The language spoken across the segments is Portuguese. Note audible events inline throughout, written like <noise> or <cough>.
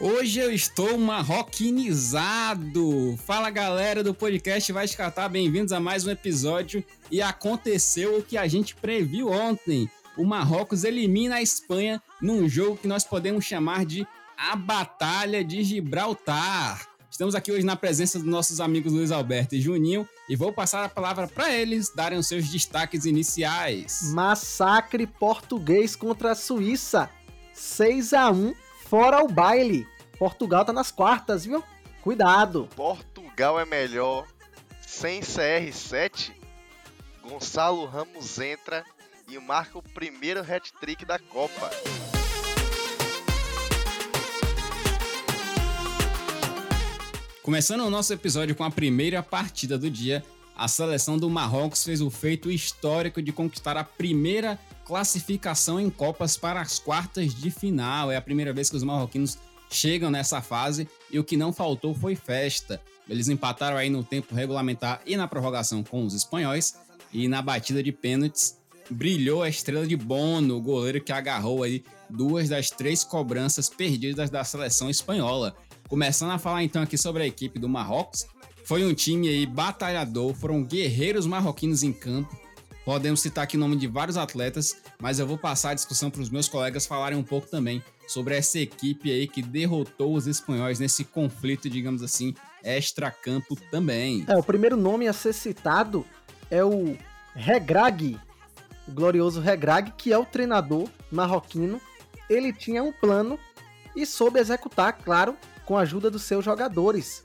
Hoje eu estou marroquinizado. Fala galera do podcast Vai Escatar, bem-vindos a mais um episódio. E aconteceu o que a gente previu ontem. O Marrocos elimina a Espanha num jogo que nós podemos chamar de a Batalha de Gibraltar. Estamos aqui hoje na presença dos nossos amigos Luiz Alberto e Juninho e vou passar a palavra para eles darem os seus destaques iniciais. Massacre português contra a Suíça. 6 a 1 fora o baile. Portugal tá nas quartas, viu? Cuidado. Portugal é melhor. Sem CR7, Gonçalo Ramos entra e marca o primeiro hat-trick da Copa. Começando o nosso episódio com a primeira partida do dia, a seleção do Marrocos fez o feito histórico de conquistar a primeira classificação em Copas para as quartas de final. É a primeira vez que os marroquinos chegam nessa fase e o que não faltou foi festa. Eles empataram aí no tempo regulamentar e na prorrogação com os espanhóis e na batida de pênaltis brilhou a estrela de Bono, o goleiro que agarrou aí duas das três cobranças perdidas da seleção espanhola. Começando a falar então aqui sobre a equipe do Marrocos, foi um time aí batalhador, foram guerreiros marroquinos em campo. Podemos citar aqui o nome de vários atletas, mas eu vou passar a discussão para os meus colegas falarem um pouco também sobre essa equipe aí que derrotou os espanhóis nesse conflito, digamos assim, extra-campo também. É, o primeiro nome a ser citado é o Regrag, o glorioso Regrag, que é o treinador marroquino. Ele tinha um plano e soube executar, claro, com a ajuda dos seus jogadores.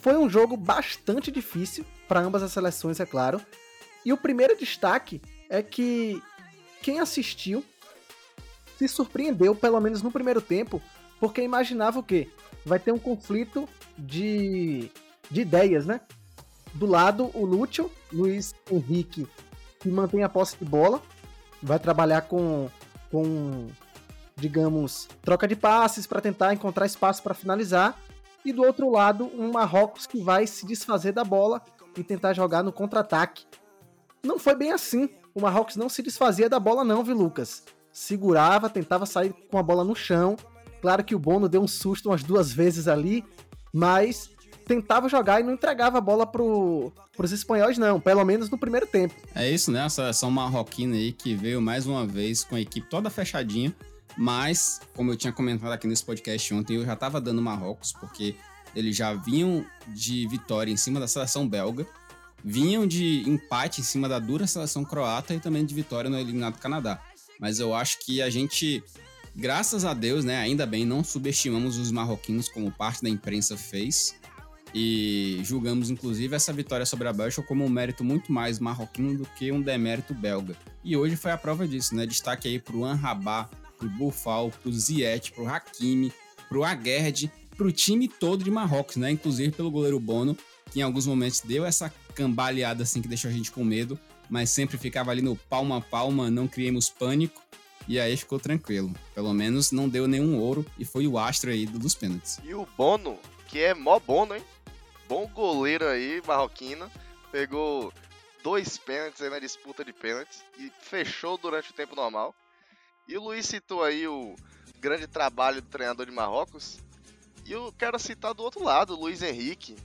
Foi um jogo bastante difícil para ambas as seleções, é claro. E o primeiro destaque é que quem assistiu se surpreendeu, pelo menos no primeiro tempo, porque imaginava o quê? Vai ter um conflito de, de ideias, né? Do lado, o Lúcio, Luiz Henrique, que mantém a posse de bola, vai trabalhar com, com digamos, troca de passes para tentar encontrar espaço para finalizar. E do outro lado, um Marrocos que vai se desfazer da bola e tentar jogar no contra-ataque. Não foi bem assim. O Marrocos não se desfazia da bola, não, viu, Lucas? Segurava, tentava sair com a bola no chão. Claro que o Bono deu um susto umas duas vezes ali, mas tentava jogar e não entregava a bola pro, pros espanhóis, não, pelo menos no primeiro tempo. É isso, né? A seleção marroquina aí que veio mais uma vez com a equipe toda fechadinha, mas, como eu tinha comentado aqui nesse podcast ontem, eu já tava dando Marrocos, porque eles já vinham de vitória em cima da seleção belga, vinham de empate em cima da dura seleção croata e também de vitória no eliminado Canadá. Mas eu acho que a gente, graças a Deus, né, ainda bem, não subestimamos os marroquinos como parte da imprensa fez e julgamos inclusive essa vitória sobre a Bélgica como um mérito muito mais marroquino do que um demérito belga. E hoje foi a prova disso, né? Destaque aí pro Anrabá, pro Bufal, pro Ziet, pro Hakimi, pro Aguerd, pro time todo de Marrocos, né? Inclusive pelo goleiro Bono, que em alguns momentos deu essa cambaleada assim que deixou a gente com medo, mas sempre ficava ali no palma a palma, não criemos pânico. E aí ficou tranquilo. Pelo menos não deu nenhum ouro e foi o astro aí dos pênaltis. E o Bono, que é mó Bono, hein? bom goleiro aí, marroquino. Pegou dois pênaltis aí na disputa de pênaltis e fechou durante o tempo normal. E o Luiz citou aí o grande trabalho do treinador de Marrocos. E eu quero citar do outro lado, o Luiz Henrique,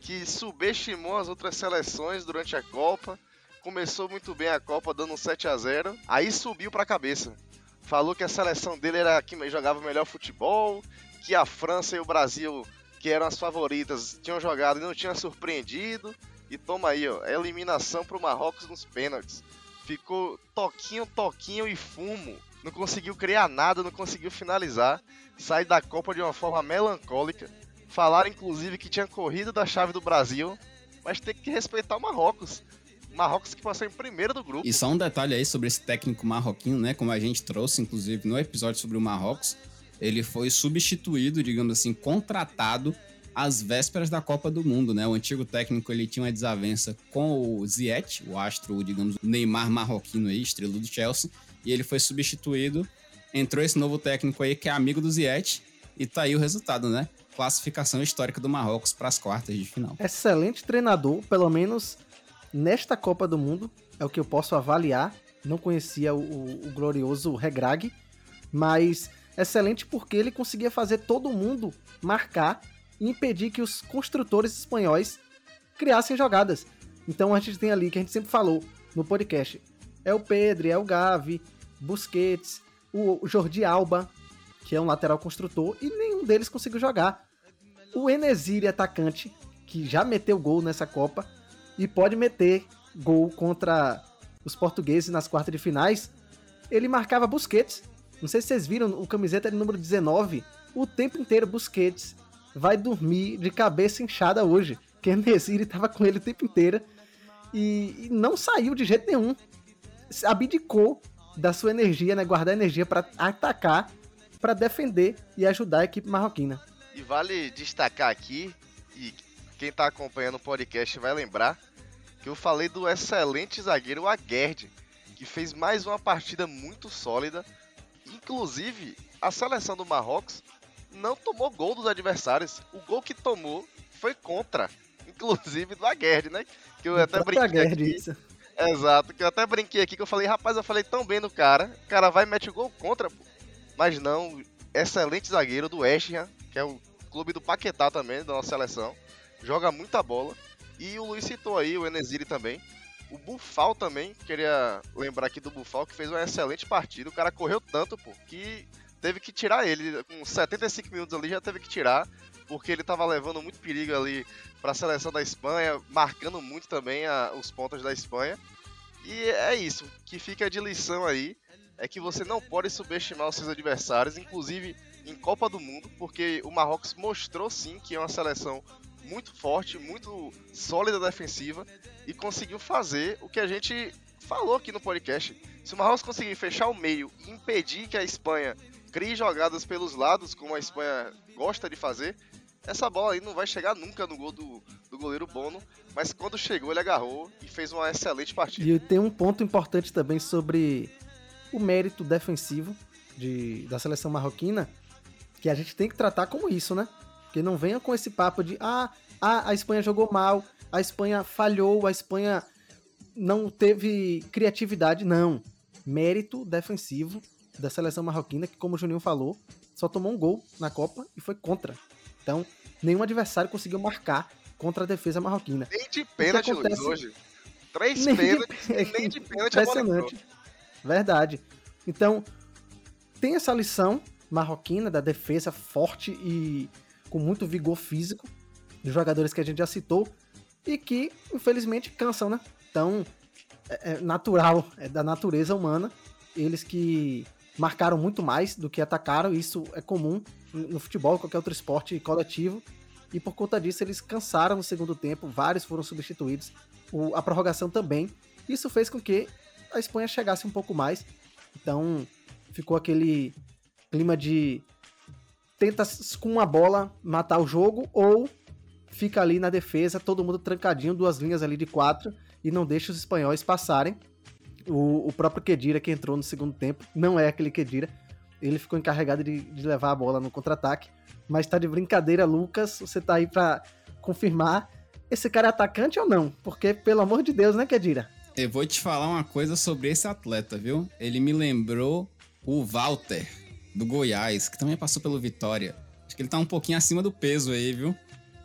que subestimou as outras seleções durante a Copa. Começou muito bem a Copa, dando um 7 a 0 Aí subiu para a cabeça. Falou que a seleção dele era a que jogava melhor futebol, que a França e o Brasil que eram as favoritas, tinham jogado e não tinham surpreendido. E toma aí, ó, eliminação pro Marrocos nos pênaltis. Ficou toquinho, toquinho e fumo. Não conseguiu criar nada, não conseguiu finalizar. Sai da Copa de uma forma melancólica. Falaram inclusive que tinha corrido da chave do Brasil, mas tem que respeitar o Marrocos. Marrocos que passou em primeiro do grupo. E só um detalhe aí sobre esse técnico marroquino, né? Como a gente trouxe, inclusive, no episódio sobre o Marrocos ele foi substituído, digamos assim, contratado às vésperas da Copa do Mundo, né? O antigo técnico ele tinha uma desavença com o Ziyech, o astro, digamos, Neymar marroquino aí, estrela do Chelsea, e ele foi substituído. Entrou esse novo técnico aí que é amigo do Ziyech e tá aí o resultado, né? Classificação histórica do Marrocos para as quartas de final. Excelente treinador, pelo menos nesta Copa do Mundo, é o que eu posso avaliar. Não conhecia o, o, o glorioso Regrag, mas excelente porque ele conseguia fazer todo mundo marcar e impedir que os construtores espanhóis criassem jogadas. Então a gente tem ali, que a gente sempre falou no podcast, é o Pedro, é o Gavi, Busquets, o Jordi Alba, que é um lateral construtor, e nenhum deles conseguiu jogar. O Enesiri, atacante, que já meteu gol nessa Copa e pode meter gol contra os portugueses nas quartas de finais, ele marcava Busquets. Não sei se vocês viram, o camiseta de número 19, o tempo inteiro Busquets vai dormir de cabeça inchada hoje. Que <laughs> Nesiri estava com ele o tempo inteiro e, e, não saiu de jeito nenhum. Abdicou da sua energia, né? Guardar energia para atacar, para defender e ajudar a equipe marroquina. E vale destacar aqui, e quem está acompanhando o podcast vai lembrar, que eu falei do excelente zagueiro Aguerd, que fez mais uma partida muito sólida. Inclusive, a seleção do Marrocos não tomou gol dos adversários. O gol que tomou foi contra, <laughs> inclusive do Aguerd, né? Que eu até brinquei Aguerd. Isso. Exato, que eu até brinquei aqui que eu falei, rapaz, eu falei tão bem no cara, o cara vai e mete gol contra, pô. Mas não, excelente zagueiro do West que é o clube do Paquetá também, da nossa seleção. Joga muita bola. E o Luiz citou aí, o Enesiri também. O Bufal também, queria lembrar aqui do Bufal, que fez uma excelente partida. O cara correu tanto, pô, que teve que tirar ele. Com 75 minutos ali já teve que tirar, porque ele tava levando muito perigo ali para a seleção da Espanha, marcando muito também a, os pontos da Espanha. E é isso, que fica de lição aí, é que você não pode subestimar os seus adversários, inclusive em Copa do Mundo, porque o Marrocos mostrou sim que é uma seleção muito forte, muito sólida defensiva e conseguiu fazer o que a gente falou aqui no podcast. Se o Marrocos conseguir fechar o meio e impedir que a Espanha crie jogadas pelos lados, como a Espanha gosta de fazer, essa bola aí não vai chegar nunca no gol do, do goleiro Bono, mas quando chegou ele agarrou e fez uma excelente partida. E tem um ponto importante também sobre o mérito defensivo de, da seleção marroquina, que a gente tem que tratar como isso, né? Que não venha com esse papo de ah, ah, a Espanha jogou mal, a Espanha falhou, a Espanha não teve criatividade, não. Mérito defensivo da seleção marroquina, que, como o Juninho falou, só tomou um gol na Copa e foi contra. Então, nenhum adversário conseguiu marcar contra a defesa marroquina. Nem de pênalti, acontece... Luiz, hoje. Três nem pênaltis, de... <laughs> nem de pênalti Impressionante. Verdade. Então, tem essa lição marroquina da defesa forte e com muito vigor físico dos jogadores que a gente já citou e que, infelizmente, cansam, né? Então, é, é natural, é da natureza humana, eles que marcaram muito mais do que atacaram, isso é comum no futebol, qualquer outro esporte coletivo, e por conta disso eles cansaram no segundo tempo, vários foram substituídos, o, a prorrogação também. Isso fez com que a Espanha chegasse um pouco mais, então ficou aquele clima de tenta com uma bola matar o jogo ou fica ali na defesa, todo mundo trancadinho, duas linhas ali de quatro e não deixa os espanhóis passarem. O, o próprio Kedira, que entrou no segundo tempo, não é aquele Kedira. Ele ficou encarregado de, de levar a bola no contra-ataque. Mas tá de brincadeira, Lucas. Você tá aí pra confirmar. Esse cara é atacante ou não? Porque, pelo amor de Deus, né, Kedira? Eu vou te falar uma coisa sobre esse atleta, viu? Ele me lembrou o Walter, do Goiás, que também passou pelo Vitória. Acho que ele tá um pouquinho acima do peso aí, viu?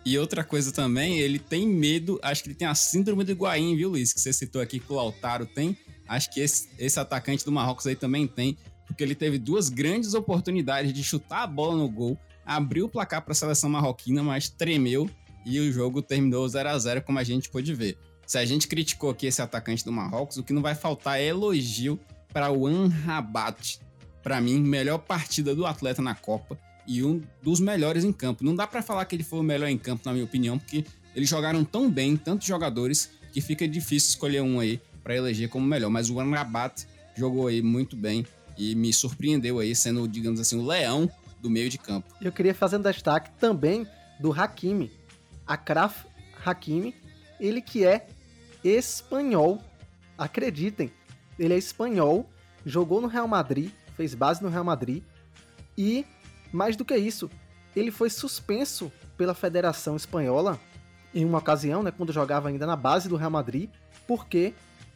E outra coisa também, ele tem medo, acho que ele tem a síndrome do Higuaín, viu, Luiz? Que você citou aqui que o Lautaro tem. Acho que esse, esse atacante do Marrocos aí também tem, porque ele teve duas grandes oportunidades de chutar a bola no gol, abriu o placar para a seleção marroquina, mas tremeu e o jogo terminou 0 a 0 como a gente pôde ver. Se a gente criticou aqui esse atacante do Marrocos, o que não vai faltar é elogio para o Anrabat. Para mim, melhor partida do atleta na Copa e um dos melhores em campo. Não dá para falar que ele foi o melhor em campo, na minha opinião, porque eles jogaram tão bem, tantos jogadores, que fica difícil escolher um aí para eleger como melhor. Mas o Anrabat jogou aí muito bem e me surpreendeu aí, sendo, digamos assim, o leão do meio de campo. Eu queria fazer um destaque também do Hakimi, Akraf Hakimi, ele que é espanhol, acreditem, ele é espanhol, jogou no Real Madrid, fez base no Real Madrid e, mais do que isso, ele foi suspenso pela Federação Espanhola em uma ocasião, né, quando jogava ainda na base do Real Madrid, porque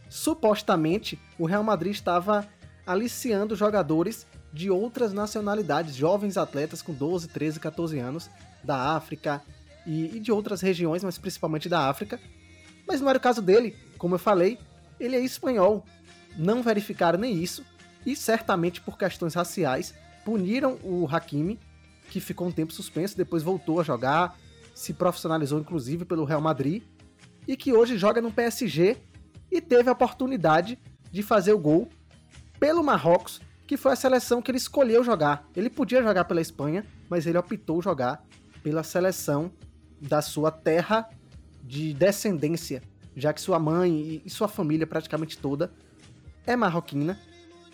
supostamente o Real Madrid estava aliciando jogadores de outras nacionalidades, jovens atletas com 12, 13, 14 anos, da África e, e de outras regiões, mas principalmente da África. Mas não era o caso dele, como eu falei, ele é espanhol. Não verificaram nem isso, e certamente por questões raciais puniram o Hakimi, que ficou um tempo suspenso, depois voltou a jogar, se profissionalizou inclusive pelo Real Madrid, e que hoje joga no PSG e teve a oportunidade de fazer o gol pelo Marrocos, que foi a seleção que ele escolheu jogar. Ele podia jogar pela Espanha, mas ele optou jogar pela seleção da sua terra de descendência, já que sua mãe e sua família praticamente toda é marroquina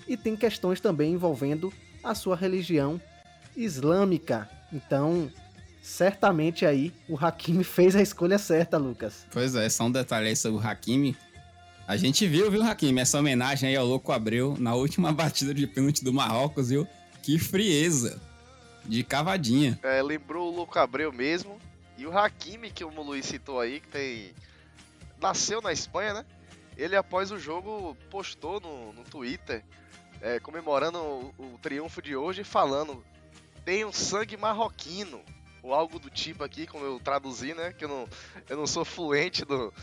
e tem questões também envolvendo a sua religião islâmica. Então, certamente aí o Hakimi <laughs> fez a escolha certa, Lucas. Pois é, só um detalhe aí sobre o Hakimi. A gente viu, viu, Hakimi, essa homenagem aí ao Louco Abreu na última <laughs> batida de pênalti do Marrocos, viu? Que frieza. De cavadinha. É, lembrou o Louco Abreu mesmo. E o Hakimi, que o Luiz citou aí, que tem. Nasceu na Espanha, né? Ele, após o jogo, postou no, no Twitter, é, comemorando o, o triunfo de hoje, falando: tem um sangue marroquino ou algo do tipo aqui, como eu traduzi, né? Que eu não, eu não sou fluente do,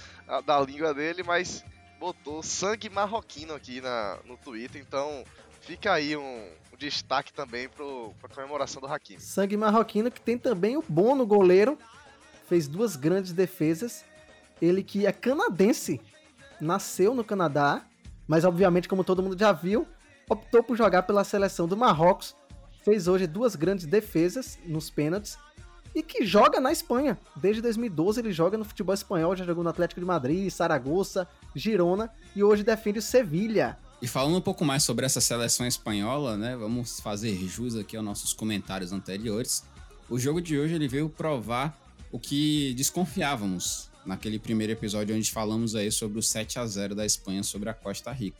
da língua dele, mas botou sangue marroquino aqui na, no Twitter, então fica aí um, um destaque também para a comemoração do Hakimi. Sangue marroquino que tem também o Bono, goleiro, fez duas grandes defesas. Ele que é canadense, nasceu no Canadá, mas obviamente, como todo mundo já viu, optou por jogar pela seleção do Marrocos, fez hoje duas grandes defesas nos pênaltis e que joga na Espanha. Desde 2012 ele joga no futebol espanhol, já jogou no Atlético de Madrid, Saragoça, Girona e hoje defende o Sevilha. E falando um pouco mais sobre essa seleção espanhola, né? Vamos fazer jus aqui aos nossos comentários anteriores. O jogo de hoje ele veio provar o que desconfiávamos naquele primeiro episódio onde falamos aí sobre o 7 a 0 da Espanha sobre a Costa Rica.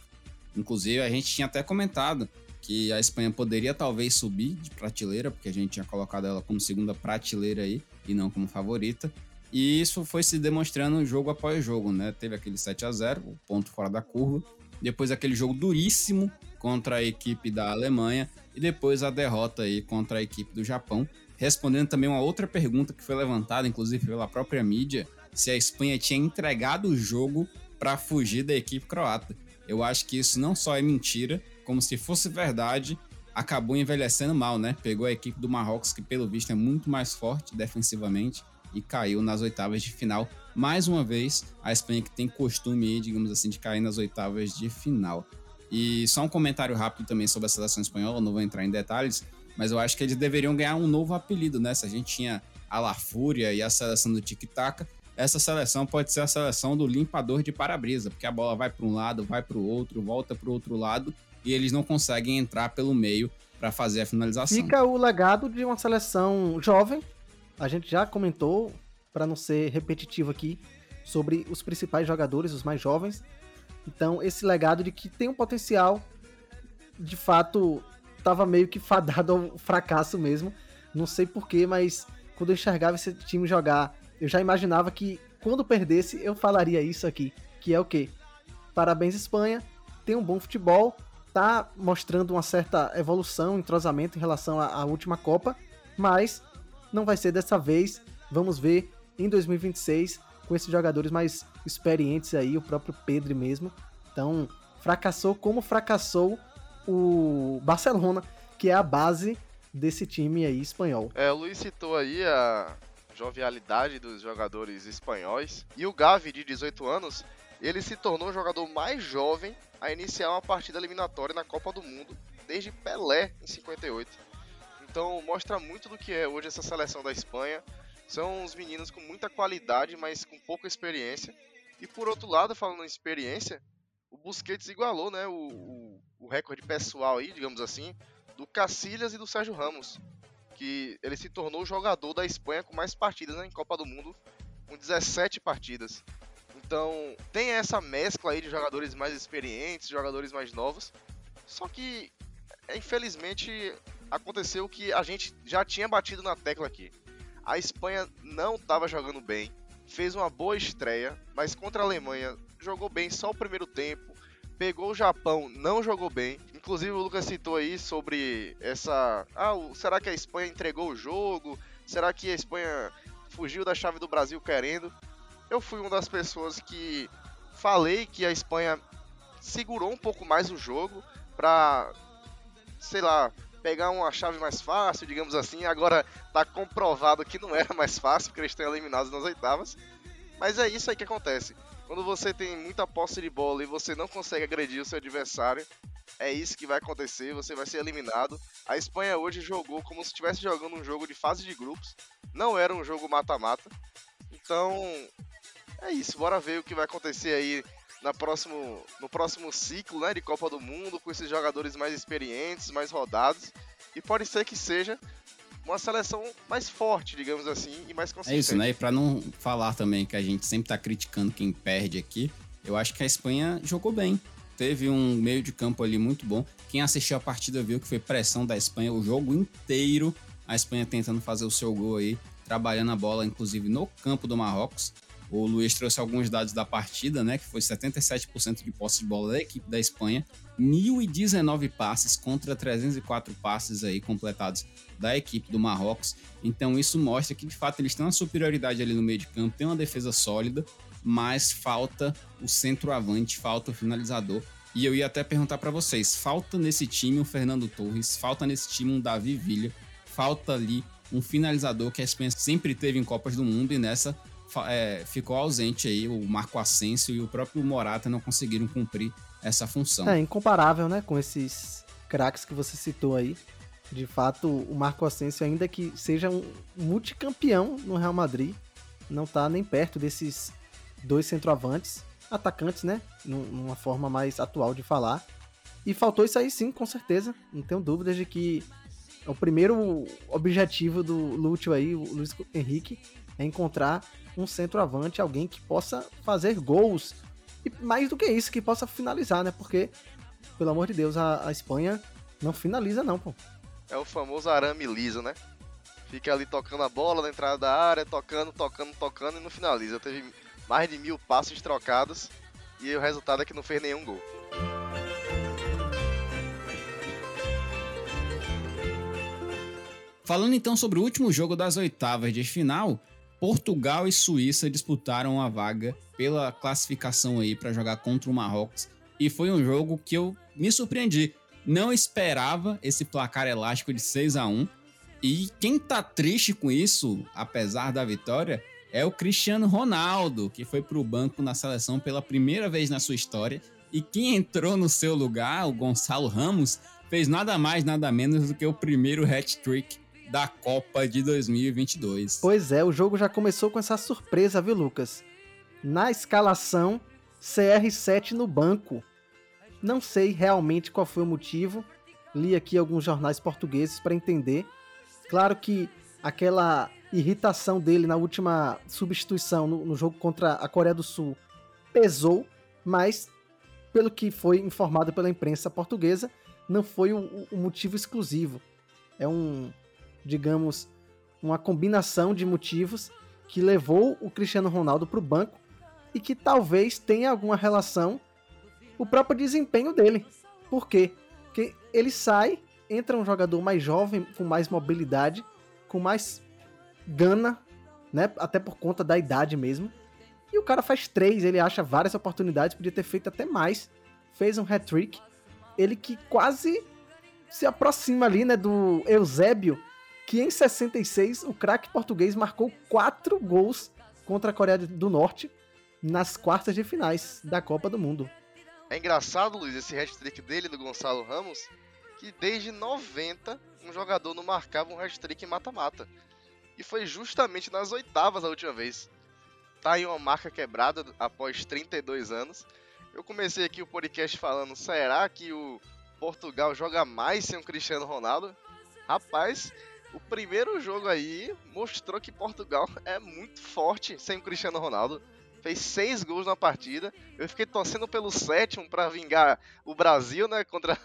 Inclusive, a gente tinha até comentado que a Espanha poderia talvez subir de prateleira, porque a gente tinha colocado ela como segunda prateleira aí e não como favorita. E isso foi se demonstrando jogo após jogo, né? Teve aquele 7 a 0 o ponto fora da curva. Depois aquele jogo duríssimo contra a equipe da Alemanha. E depois a derrota aí contra a equipe do Japão. Respondendo também uma outra pergunta que foi levantada, inclusive pela própria mídia, se a Espanha tinha entregado o jogo para fugir da equipe croata. Eu acho que isso não só é mentira, como se fosse verdade, acabou envelhecendo mal, né? Pegou a equipe do Marrocos, que pelo visto é muito mais forte defensivamente, e caiu nas oitavas de final. Mais uma vez, a Espanha que tem costume, digamos assim, de cair nas oitavas de final. E só um comentário rápido também sobre a seleção espanhola, não vou entrar em detalhes, mas eu acho que eles deveriam ganhar um novo apelido, né? Se a gente tinha a La Fúria e a seleção do Tic Tac, essa seleção pode ser a seleção do limpador de para-brisa, porque a bola vai para um lado, vai para o outro, volta para o outro lado e eles não conseguem entrar pelo meio para fazer a finalização. Fica o legado de uma seleção jovem. A gente já comentou, para não ser repetitivo aqui, sobre os principais jogadores, os mais jovens. Então, esse legado de que tem um potencial, de fato, estava meio que fadado ao fracasso mesmo. Não sei porquê, mas quando eu enxergava esse time jogar eu já imaginava que quando perdesse eu falaria isso aqui, que é o quê? Parabéns Espanha, tem um bom futebol, tá mostrando uma certa evolução, entrosamento em relação à, à última Copa, mas não vai ser dessa vez. Vamos ver em 2026 com esses jogadores mais experientes aí, o próprio Pedro mesmo. Então, fracassou como fracassou o Barcelona, que é a base desse time aí espanhol. É, o Luiz citou aí a, jovialidade dos jogadores espanhóis. E o Gavi, de 18 anos, ele se tornou o jogador mais jovem a iniciar uma partida eliminatória na Copa do Mundo desde Pelé em 58. Então mostra muito do que é hoje essa seleção da Espanha. São uns meninos com muita qualidade, mas com pouca experiência. E por outro lado, falando em experiência, o Busquets igualou né, o, o, recorde pessoal aí, digamos assim, do Cacilhas e do Sérgio Ramos que ele se tornou o jogador da Espanha com mais partidas né, em Copa do Mundo, com 17 partidas. Então, tem essa mescla aí de jogadores mais experientes, jogadores mais novos. Só que, infelizmente, aconteceu que a gente já tinha batido na tecla aqui. A Espanha não estava jogando bem, fez uma boa estreia, mas contra a Alemanha jogou bem só o primeiro tempo. Pegou o Japão, não jogou bem. Inclusive o Lucas citou aí sobre essa. Ah, será que a Espanha entregou o jogo? Será que a Espanha fugiu da chave do Brasil querendo? Eu fui uma das pessoas que falei que a Espanha segurou um pouco mais o jogo para, sei lá, pegar uma chave mais fácil, digamos assim. Agora tá comprovado que não <laughs> era mais fácil, porque eles estão eliminados nas oitavas. Mas é isso aí que acontece. Quando você tem muita posse de bola e você não consegue agredir o seu adversário, é isso que vai acontecer, você vai ser eliminado. A Espanha hoje jogou como se estivesse jogando um jogo de fase de grupos, não era um jogo mata-mata. Então, é isso, bora ver o que vai acontecer aí na próximo, no próximo ciclo né, de Copa do Mundo, com esses jogadores mais experientes, mais rodados. E pode ser que seja uma seleção mais forte, digamos assim, e mais consistente. É isso, né? E pra não falar também que a gente sempre tá criticando quem perde aqui, eu acho que a Espanha jogou bem. Teve um meio de campo ali muito bom. Quem assistiu a partida viu que foi pressão da Espanha o jogo inteiro. A Espanha tentando fazer o seu gol aí, trabalhando a bola, inclusive no campo do Marrocos. O Luiz trouxe alguns dados da partida, né? Que foi 77% de posse de bola da equipe da Espanha, 1.019 passes contra 304 passes aí completados da equipe do Marrocos. Então isso mostra que de fato eles têm uma superioridade ali no meio de campo, tem uma defesa sólida, mas falta o centroavante, falta o finalizador. E eu ia até perguntar para vocês, falta nesse time um Fernando Torres, falta nesse time um Davi Villa, falta ali um finalizador que a Espanha sempre teve em Copas do Mundo e nessa é, ficou ausente aí, o Marco Asensio e o próprio Morata não conseguiram cumprir essa função. É incomparável, né, com esses craques que você citou aí. De fato, o Marco Asensio, ainda que seja um multicampeão no Real Madrid, não tá nem perto desses dois centroavantes, atacantes, né, numa forma mais atual de falar. E faltou isso aí sim, com certeza. Não tenho dúvidas de que o primeiro objetivo do Lúcio aí, o Luiz Henrique, é encontrar um centroavante, alguém que possa fazer gols. E mais do que isso, que possa finalizar, né? Porque, pelo amor de Deus, a, a Espanha não finaliza, não, pô. É o famoso arame liso, né? Fica ali tocando a bola na entrada da área, tocando, tocando, tocando e não finaliza. Teve mais de mil passes trocados e o resultado é que não fez nenhum gol. Falando então sobre o último jogo das oitavas de final, Portugal e Suíça disputaram a vaga pela classificação aí para jogar contra o Marrocos. E foi um jogo que eu me surpreendi. Não esperava esse placar elástico de 6 a 1 e quem tá triste com isso, apesar da vitória, é o Cristiano Ronaldo, que foi para o banco na seleção pela primeira vez na sua história. E quem entrou no seu lugar, o Gonçalo Ramos, fez nada mais, nada menos do que o primeiro hat-trick da Copa de 2022. Pois é, o jogo já começou com essa surpresa, viu, Lucas? Na escalação, CR7 no banco. Não sei realmente qual foi o motivo. Li aqui alguns jornais portugueses para entender. Claro que aquela irritação dele na última substituição no, no, jogo contra a Coreia do Sul pesou, mas pelo que foi informado pela imprensa portuguesa, não foi o, o motivo exclusivo. É um, digamos, uma combinação de motivos que levou o Cristiano Ronaldo para o banco e que talvez tenha alguma relação o próprio desempenho dele. Por quê? Porque ele sai, entra um jogador mais jovem, com mais mobilidade, com mais gana, né? Até por conta da idade mesmo. E o cara faz três, ele acha várias oportunidades, podia ter feito até mais. Fez um hat-trick. Ele que quase se aproxima ali, né, do Eusébio, que em 66 o craque português marcou quatro gols contra a Coreia do Norte nas quartas de finais da Copa do Mundo. É engraçado, Luiz, esse hat-trick dele, do Gonçalo Ramos, que desde 90 um jogador não marcava um hat-trick em mata-mata. E foi justamente nas oitavas a última vez. Tá aí uma marca quebrada após 32 anos. Eu comecei aqui o podcast falando, será que o Portugal joga mais sem o Cristiano Ronaldo? Rapaz, o primeiro jogo aí mostrou que Portugal <laughs> é muito forte sem o Cristiano Ronaldo. Fez seis gols na partida. Eu fiquei torcendo pelo sétimo para vingar o Brasil, né, contra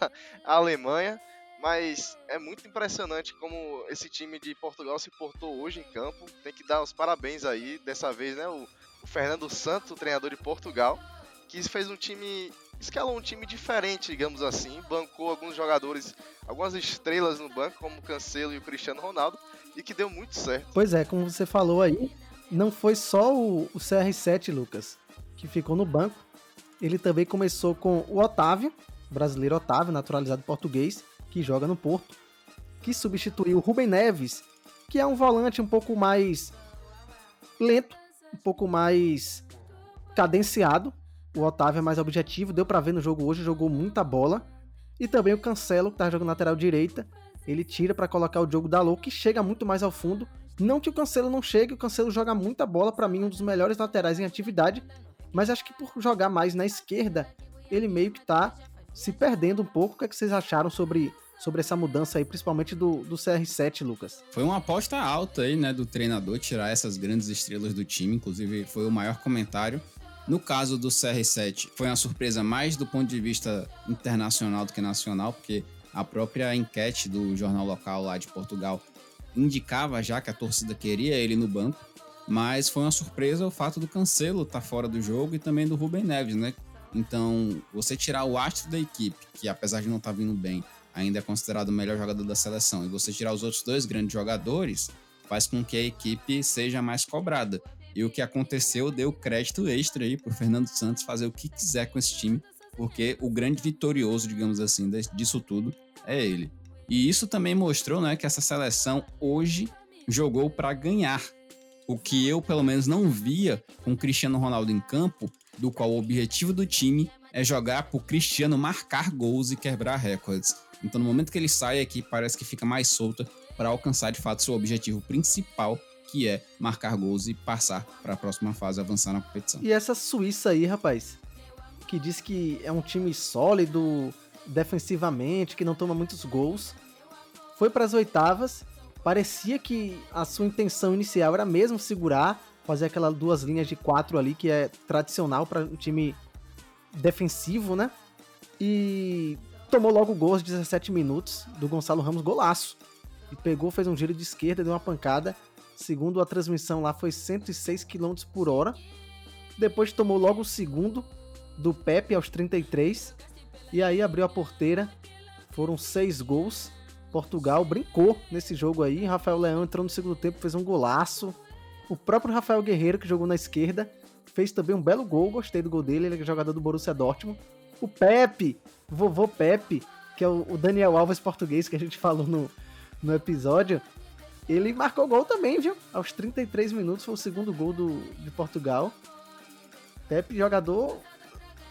a Alemanha. Mas é muito impressionante como esse time de Portugal se portou hoje em campo. Tem que dar os parabéns aí, dessa vez, né? O, Fernando Santos, treinador de Portugal, que fez um time. Escalou um time diferente, digamos assim. Bancou alguns jogadores, algumas estrelas no banco, como o Cancelo e o Cristiano Ronaldo, e que deu muito certo. Pois é, como você falou aí, não foi só o, o CR7, Lucas, que ficou no banco. Ele também começou com o Otávio, brasileiro Otávio, naturalizado português, que joga no Porto, que substituiu o Rubem Neves, que é um volante um pouco mais lento, um pouco mais cadenciado. O Otávio é mais objetivo, deu para ver no jogo hoje, jogou muita bola. E também o Cancelo, que tá jogando lateral direita, ele tira para colocar o Diogo Dalot, que chega muito mais ao fundo. Não que o Cancelo não chegue, o Cancelo joga muita bola, para mim um dos melhores laterais em atividade, mas acho que por jogar mais na esquerda, ele meio que tá se perdendo um pouco. O que, é que vocês acharam sobre, sobre essa mudança aí, principalmente do, do CR7, Lucas? Foi uma aposta alta aí, né, do treinador tirar essas grandes estrelas do time, inclusive foi o maior comentário. No caso do CR7, foi uma surpresa mais do ponto de vista internacional do que nacional, porque a própria enquete do jornal local lá de Portugal indicava já que a torcida queria ele no banco, mas foi uma surpresa o fato do Cancelo estar tá fora do jogo e também do Rubem Neves, né? Então, você tirar o astro da equipe, que apesar de não estar tá vindo bem, ainda é considerado o melhor jogador da seleção, e você tirar os outros dois grandes jogadores, faz com que a equipe seja mais cobrada. E o que aconteceu deu crédito extra aí pro Fernando Santos fazer o que quiser com esse time, porque o grande vitorioso, digamos assim, disso tudo é ele. E isso também mostrou, né, que essa seleção hoje jogou para ganhar. O que eu, pelo menos, não via com o Cristiano Ronaldo em campo do qual o objetivo do time é jogar para o Cristiano marcar gols e quebrar recordes. Então, no momento que ele sai aqui, parece que fica mais solta para alcançar de fato seu objetivo principal, que é marcar gols e passar para a próxima fase, avançar na competição. E essa Suíça aí, rapaz, que diz que é um time sólido defensivamente, que não toma muitos gols, foi para as oitavas. Parecia que a sua intenção inicial era mesmo segurar, fazer aquelas duas linhas de quatro ali, que é tradicional para um time defensivo, né? E tomou logo o gol aos 17 minutos do Gonçalo Ramos, golaço. E pegou, fez um giro de esquerda, deu uma pancada. Segundo a transmissão lá, foi 106 km por hora. Depois tomou logo o segundo do Pepe aos 33. E aí abriu a porteira. Foram seis gols. Portugal brincou nesse jogo aí. Rafael Leão entrou no segundo tempo, fez um golaço. O próprio Rafael Guerreiro, que jogou na esquerda, fez também um belo gol, gostei do gol dele, ele é jogador do Borussia Dortmund. O Pepe, vovô Pepe, que é o Daniel Alves português que a gente <laughs> falou no, no episódio, ele marcou gol também, viu? Aos 33 minutos foi o segundo gol do, de Portugal. Pepe, jogador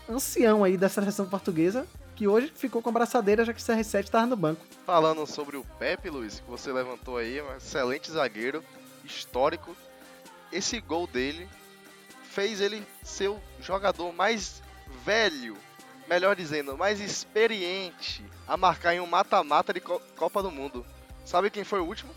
ancião aí da seleção portuguesa, que hoje ficou com a braçadeira já que o CR7 estava no banco. Falando sobre o Pepe, Luiz, que você levantou aí, um excelente zagueiro, histórico, esse gol dele fez ele ser o jogador mais velho, melhor dizendo, mais experiente a marcar em um mata-mata de Copa do Mundo. Sabe quem foi o último?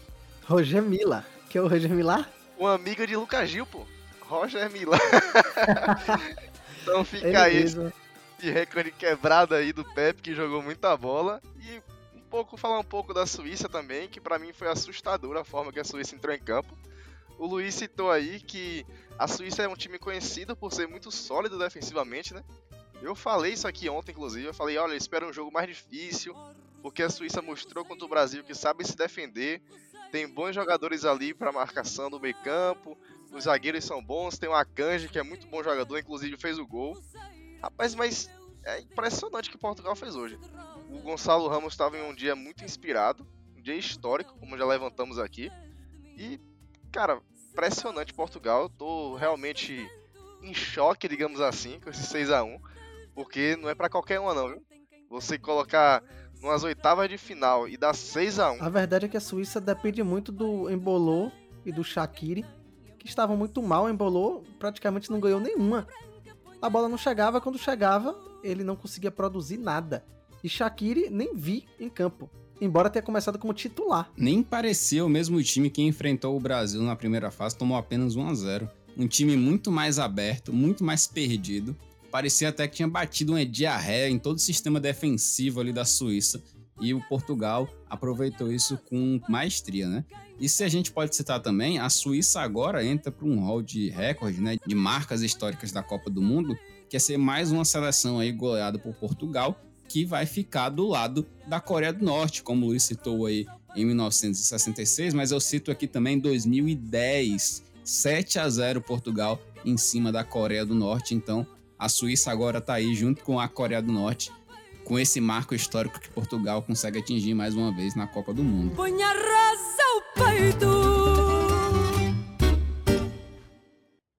Roger Mila. Que é o Roger Mila? Um amigo de Lucas Gil, pô. Roger Mila. <laughs> então fica Ele aí mesmo. de recorde quebrado aí do Pepe, que jogou muita bola. E um pouco falar um pouco da Suíça também, que para mim foi assustadora a forma que a Suíça entrou em campo. O Luiz citou aí que a Suíça é um time conhecido por ser muito sólido defensivamente, né? Eu falei isso aqui ontem, inclusive. Eu falei, olha, espero um jogo mais difícil, porque a Suíça mostrou contra o Brasil que sabe se defender. Tem bons jogadores ali para marcação do meio campo. Os zagueiros são bons. Tem o Akanji, que é muito bom jogador, inclusive fez o gol. Rapaz, mas é impressionante o que Portugal fez hoje. O Gonçalo Ramos estava em um dia muito inspirado, um dia histórico, como já levantamos aqui. E, cara, impressionante Portugal. Eu tô realmente em choque, digamos assim, com esse 6 a 1 porque não é para qualquer um não, viu? Você colocar umas oitavas de final e dar 6 a 1 A verdade é que a Suíça depende muito do Embolô e do Shaqiri, que estavam muito mal. O Embolô praticamente não ganhou nenhuma. A bola não chegava, quando chegava, ele não conseguia produzir nada. E Shaqiri nem vi em campo embora tenha começado como titular. Nem parecia o mesmo time que enfrentou o Brasil na primeira fase, tomou apenas 1 a 0 Um time muito mais aberto, muito mais perdido. Parecia até que tinha batido uma diarreia em todo o sistema defensivo ali da Suíça. e o Portugal aproveitou isso com maestria, né? E se a gente pode citar também, a Suíça agora entra para um hall de recorde, né, de marcas históricas da Copa do Mundo, que é ser mais uma seleção aí goleada por Portugal, que vai ficar do lado da Coreia do Norte, como o Luiz citou aí em 1966, mas eu cito aqui também 2010, 7 a 0 Portugal em cima da Coreia do Norte, então a Suíça agora está aí junto com a Coreia do Norte com esse marco histórico que Portugal consegue atingir mais uma vez na Copa do Mundo.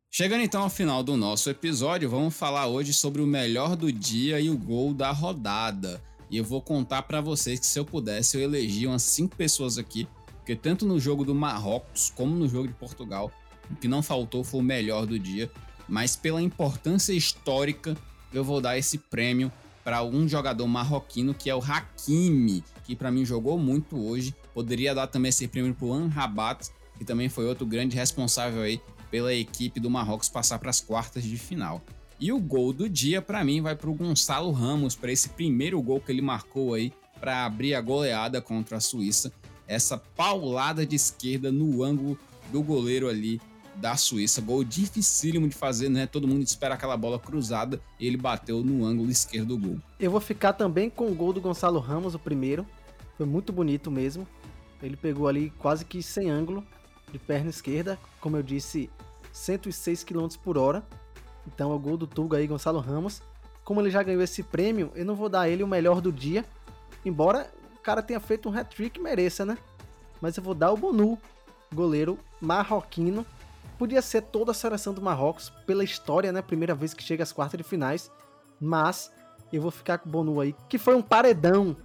Chegando então ao final do nosso episódio, vamos falar hoje sobre o melhor do dia e o gol da rodada. E eu vou contar para vocês que se eu pudesse eu elegia umas cinco pessoas aqui, porque tanto no jogo do Marrocos como no jogo de Portugal, o que não faltou foi o melhor do dia, mas pela importância histórica eu vou dar esse prêmio para um jogador marroquino que é o Hakimi, que para mim jogou muito hoje. Poderia dar também esse prêmio para o Anrabat, que também foi outro grande responsável aí pela equipe do Marrocos passar para as quartas de final. E o gol do dia para mim vai para o Gonçalo Ramos, para esse primeiro gol que ele marcou aí para abrir a goleada contra a Suíça. Essa paulada de esquerda no ângulo do goleiro ali da Suíça. Gol dificílimo de fazer, né? Todo mundo espera aquela bola cruzada e ele bateu no ângulo esquerdo do gol. Eu vou ficar também com o gol do Gonçalo Ramos, o primeiro. Foi muito bonito mesmo. Ele pegou ali quase que sem ângulo de perna esquerda, como eu disse, 106 km por hora. Então é o gol do Tuga aí, Gonçalo Ramos. Como ele já ganhou esse prêmio, eu não vou dar ele o melhor do dia, embora o cara tenha feito um hat-trick mereça, né? Mas eu vou dar o Bonu, goleiro marroquino, Podia ser toda a seleção do Marrocos pela história, né? Primeira vez que chega às quartas de finais. Mas eu vou ficar com o Bonu aí, que foi um paredão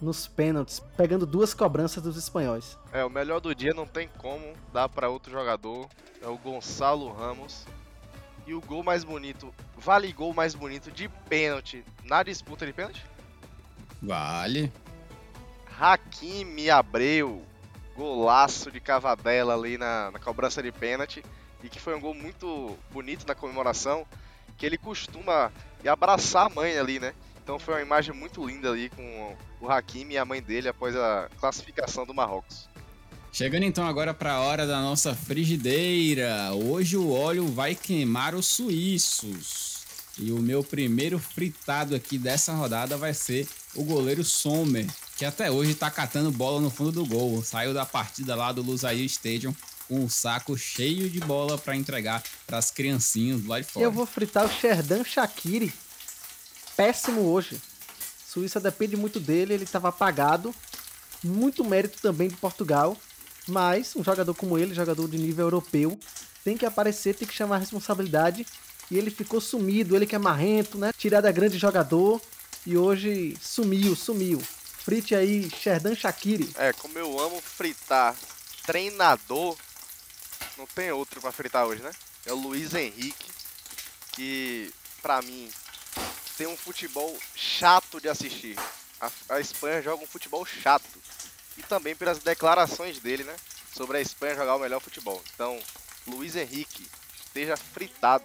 nos pênaltis, pegando duas cobranças dos espanhóis. É, o melhor do dia não tem como dar para outro jogador. É o Gonçalo Ramos. E o gol mais bonito, vale gol mais bonito de pênalti na disputa de pênalti? Vale. Hakimi Abreu, golaço de cavadela ali na, na cobrança de pênalti e que foi um gol muito bonito na comemoração, que ele costuma abraçar a mãe ali, né? Então foi uma imagem muito linda ali com o Hakimi e a mãe dele após a classificação do Marrocos. Chegando então agora para a hora da nossa frigideira. Hoje o óleo vai queimar os suíços. E o meu primeiro fritado aqui dessa rodada vai ser o goleiro Sommer, que até hoje tá catando bola no fundo do gol. Saiu da partida lá do Lusail Stadium com um saco cheio de bola para entregar para as criancinhas lá de fora. Eu vou fritar o Sherdan Shakiri. Péssimo hoje. Suíça depende muito dele, ele estava apagado. Muito mérito também de Portugal. Mas um jogador como ele, jogador de nível europeu, tem que aparecer, tem que chamar a responsabilidade. E ele ficou sumido, ele que é marrento, né? Tirada grande jogador. E hoje sumiu, sumiu. Frite aí, Sherdan Shakiri. É, como eu amo fritar treinador, não tem outro para fritar hoje, né? É o Luiz Henrique, que para mim tem um futebol chato de assistir. A, a, Espanha joga um futebol chato. E também pelas declarações dele, né? Sobre a Espanha jogar o melhor futebol. Então, Luiz Henrique, esteja fritado.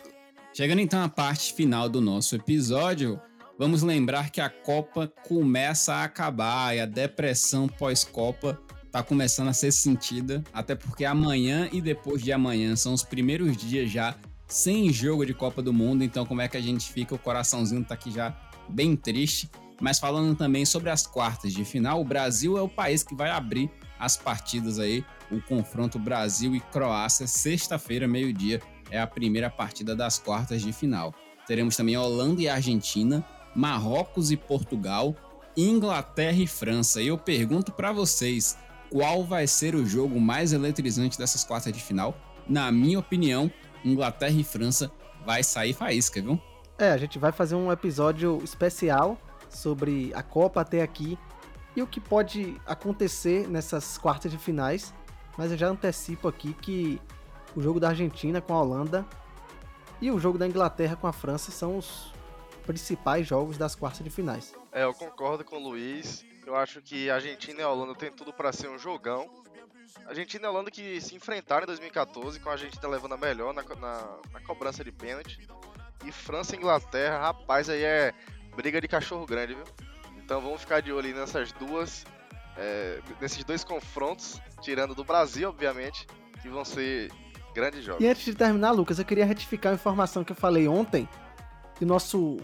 Chegando então à parte final do nosso episódio, vamos lembrar que a Copa começa a acabar e a depressão pós-Copa tá começando a ser sentida, até porque amanhã e depois de amanhã são os primeiros dias já sem jogo de Copa do Mundo, então como é que a gente fica? O coraçãozinho tá aqui já bem triste. Mas falando também sobre as quartas de final, o Brasil é o país que vai abrir as partidas aí. O confronto Brasil e Croácia, sexta-feira, meio-dia, é a primeira partida das quartas de final. Teremos também Holanda e Argentina, Marrocos e Portugal, Inglaterra e França. E eu pergunto para vocês, qual vai ser o jogo mais eletrizante dessas quartas de final. Na minha opinião, Inglaterra e França vai sair faísca, viu? É, a gente vai fazer um episódio especial sobre a Copa até aqui e o que pode acontecer nessas quartas de finais. Mas eu já antecipo aqui que o jogo da Argentina com a Holanda e o jogo da Inglaterra com a França são os principais jogos das quartas de finais. É, eu concordo com o Luiz. Eu acho que Argentina e Holanda tem tudo para ser um jogão. Argentina e Holanda que se enfrentaram em 2014, com a Argentina levando a melhor na, na, na cobrança de pênalti. E França e Inglaterra, rapaz, aí é briga de cachorro grande, viu? Então vamos ficar de olho nessas duas, é, nesses dois confrontos, tirando do Brasil, obviamente, que vão ser grandes jogos. E antes de terminar, Lucas, eu queria retificar a informação que eu falei ontem, que nosso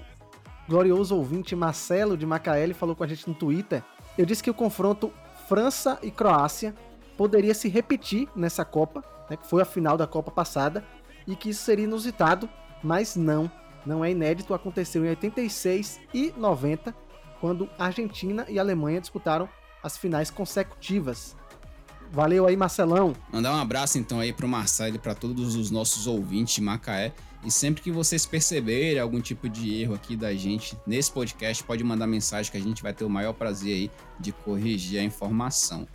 glorioso ouvinte Marcelo de Macaé falou com a gente no Twitter. Eu disse que o confronto França e Croácia poderia se repetir nessa Copa, né, que foi a final da Copa passada, e que isso seria inusitado, mas não, não é inédito, aconteceu em 86 e 90, quando Argentina e Alemanha disputaram as finais consecutivas. Valeu aí, Marcelão. Mandar um abraço então aí pro Marcelo e para todos os nossos ouvintes de Macaé. E sempre que vocês perceberem algum tipo de erro aqui da gente nesse podcast, pode mandar mensagem que a gente vai ter o maior prazer aí de corrigir a informação.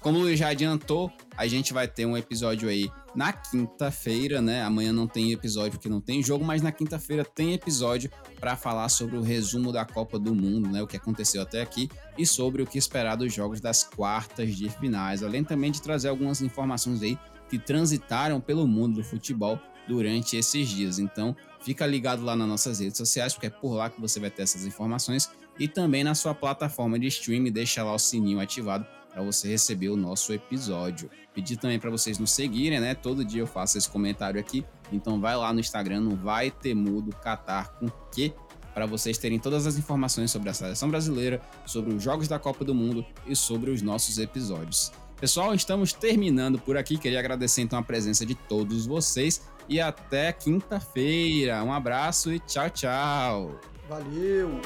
Como eu já adiantou, a gente vai ter um episódio aí na quinta-feira, né? Amanhã não tem episódio que não tem jogo, mas na quinta-feira tem episódio para falar sobre o resumo da Copa do Mundo, né? O que aconteceu até aqui e sobre o que esperar dos jogos das quartas de finais, além também de trazer algumas informações aí que transitaram pelo mundo do futebol durante esses dias. Então, fica ligado lá nas nossas redes sociais, porque é por lá que você vai ter essas informações e também na sua plataforma de streaming, deixa lá o sininho ativado para você receber o nosso episódio. Pedir também para vocês nos seguirem, né? Todo dia eu faço esse comentário aqui, então vai lá no Instagram, não vai ter mudo Catar com que para vocês terem todas as informações sobre a seleção brasileira, sobre os jogos da Copa do Mundo e sobre os nossos episódios. Pessoal, estamos terminando por aqui. Queria agradecer então a presença de todos vocês e até quinta-feira. Um abraço e tchau, tchau. Valeu!